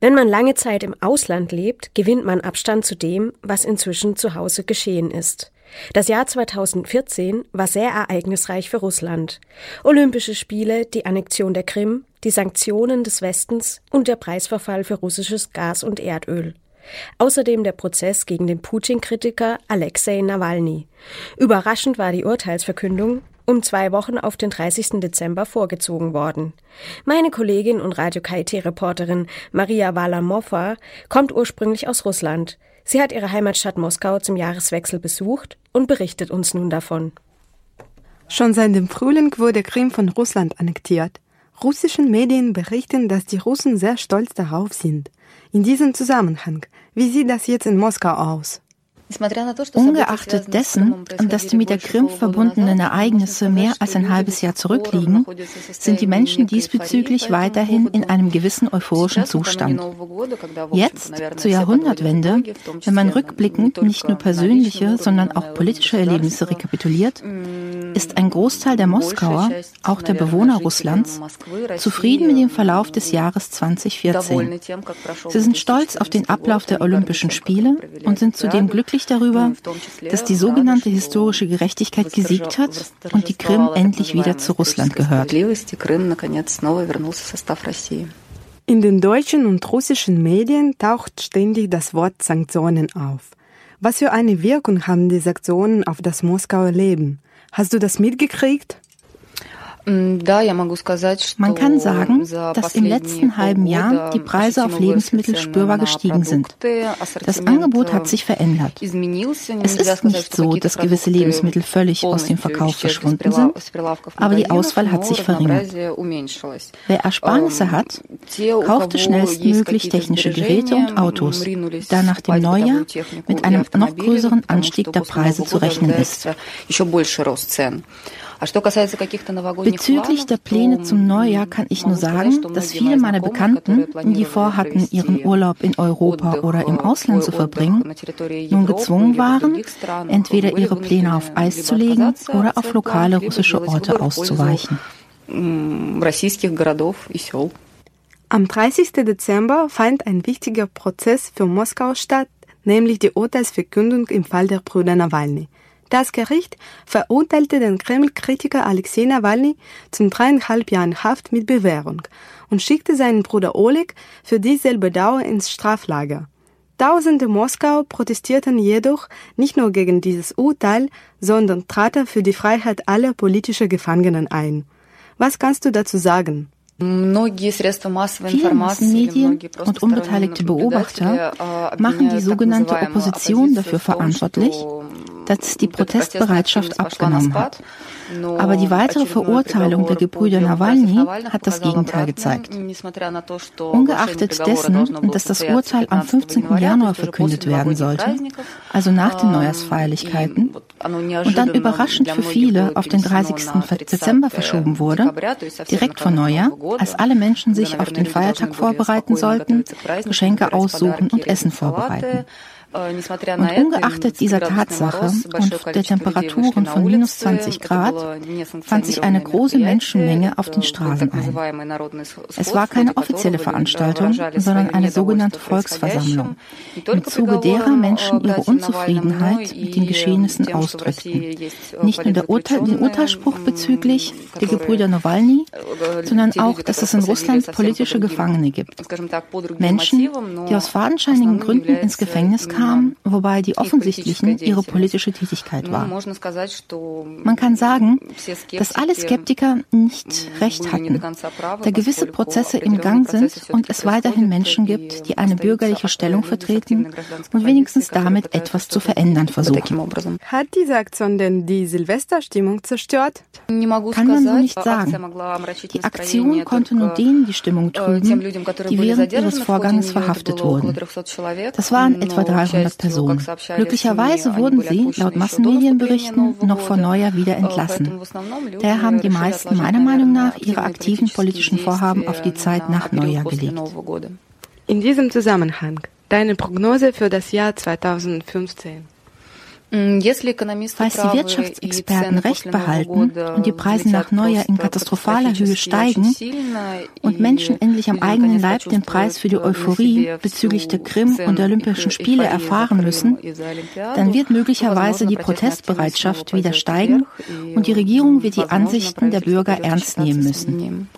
Wenn man lange Zeit im Ausland lebt, gewinnt man Abstand zu dem, was inzwischen zu Hause geschehen ist. Das Jahr 2014 war sehr ereignisreich für Russland. Olympische Spiele, die Annexion der Krim, die Sanktionen des Westens und der Preisverfall für russisches Gas und Erdöl. Außerdem der Prozess gegen den Putin-Kritiker Alexei Nawalny. Überraschend war die Urteilsverkündung, um zwei Wochen auf den 30. Dezember vorgezogen worden. Meine Kollegin und Radio KIT-Reporterin Maria Walamova kommt ursprünglich aus Russland. Sie hat ihre Heimatstadt Moskau zum Jahreswechsel besucht und berichtet uns nun davon. Schon seit dem Frühling wurde Krim von Russland annektiert. Russischen Medien berichten, dass die Russen sehr stolz darauf sind. In diesem Zusammenhang, wie sieht das jetzt in Moskau aus? Ungeachtet dessen, dass die mit der Krim verbundenen Ereignisse mehr als ein halbes Jahr zurückliegen, sind die Menschen diesbezüglich weiterhin in einem gewissen euphorischen Zustand. Jetzt, zur Jahrhundertwende, wenn man rückblickend nicht nur persönliche, sondern auch politische Erlebnisse rekapituliert, ist ein Großteil der Moskauer, auch der Bewohner Russlands, zufrieden mit dem Verlauf des Jahres 2014. Sie sind stolz auf den Ablauf der Olympischen Spiele und sind zudem glücklich glücklich darüber, dass die sogenannte historische Gerechtigkeit gesiegt hat und die Krim endlich wieder zu Russland gehört. In den deutschen und russischen Medien taucht ständig das Wort Sanktionen auf. Was für eine Wirkung haben die Sanktionen auf das Moskauer Leben? Hast du das mitgekriegt? Man kann sagen, dass im letzten halben Jahr die Preise auf Lebensmittel spürbar gestiegen sind. Das Angebot hat sich verändert. Es ist nicht so, dass gewisse Lebensmittel völlig aus dem Verkauf verschwunden sind, aber die Auswahl hat sich verringert. Wer Ersparnisse hat, kaufte schnellstmöglich technische Geräte und Autos, da nach dem Neujahr mit einem noch größeren Anstieg der Preise zu rechnen ist. Bezüglich der Pläne zum Neujahr kann ich nur sagen, dass viele meiner Bekannten, die vorhatten, ihren Urlaub in Europa oder im Ausland zu verbringen, nun gezwungen waren, entweder ihre Pläne auf Eis zu legen oder auf lokale russische Orte auszuweichen. Am 30. Dezember fand ein wichtiger Prozess für Moskau statt, nämlich die Urteilsverkündung im Fall der Brüder Nawalny. Das Gericht verurteilte den Kreml-Kritiker Alexei Nawalny zum dreieinhalb Jahren Haft mit Bewährung und schickte seinen Bruder Oleg für dieselbe Dauer ins Straflager. Tausende Moskau protestierten jedoch nicht nur gegen dieses Urteil, sondern traten für die Freiheit aller politischen Gefangenen ein. Was kannst du dazu sagen? Viele Massenmedien und unbeteiligte Beobachter machen die sogenannte Opposition dafür verantwortlich, dass die Protestbereitschaft abgenommen hat. Aber die weitere Verurteilung der Gebrüder Nawalny hat das Gegenteil gezeigt. Ungeachtet dessen, dass das Urteil am 15. Januar verkündet werden sollte, also nach den Neujahrsfeierlichkeiten, und dann überraschend für viele auf den 30. Dezember verschoben wurde, direkt vor Neujahr, als alle Menschen sich auf den Feiertag vorbereiten sollten, Geschenke aussuchen und Essen vorbereiten. Und ungeachtet dieser Tatsache und der Temperaturen von minus 20 Grad fand sich eine große Menschenmenge auf den Straßen ein. Es war keine offizielle Veranstaltung, sondern eine sogenannte Volksversammlung, im Zuge derer Menschen ihre Unzufriedenheit mit den Geschehnissen ausdrückten. Nicht nur der Urteil, den Urteilsspruch bezüglich der Gebrüder Nawalny, sondern auch, dass es in Russland politische Gefangene gibt. Menschen, die aus fadenscheinigen Gründen ins Gefängnis kamen, kam, wobei die offensichtlichen ihre politische Tätigkeit war. Man kann sagen, dass alle Skeptiker nicht recht hatten, da gewisse Prozesse im Gang sind und es weiterhin Menschen gibt, die eine bürgerliche Stellung vertreten und wenigstens damit etwas zu verändern versuchen. Hat diese Aktion denn die Silvesterstimmung zerstört? Kann man so nicht sagen. Die Aktion konnte nur denen die Stimmung trüben, die während ihres Vorgangs verhaftet wurden. Das waren etwa 300 200 Personen. Glücklicherweise wurden sie, laut Massenmedienberichten, noch vor Neujahr wieder entlassen. Daher haben die meisten meiner Meinung nach ihre aktiven politischen Vorhaben auf die Zeit nach Neujahr gelegt. In diesem Zusammenhang deine Prognose für das Jahr 2015. Falls die Wirtschaftsexperten recht behalten und die Preise nach Neujahr in katastrophaler Höhe steigen und Menschen endlich am eigenen Leib den Preis für die Euphorie bezüglich der Krim und der Olympischen Spiele erfahren müssen, dann wird möglicherweise die Protestbereitschaft wieder steigen und die Regierung wird die Ansichten der Bürger ernst nehmen müssen.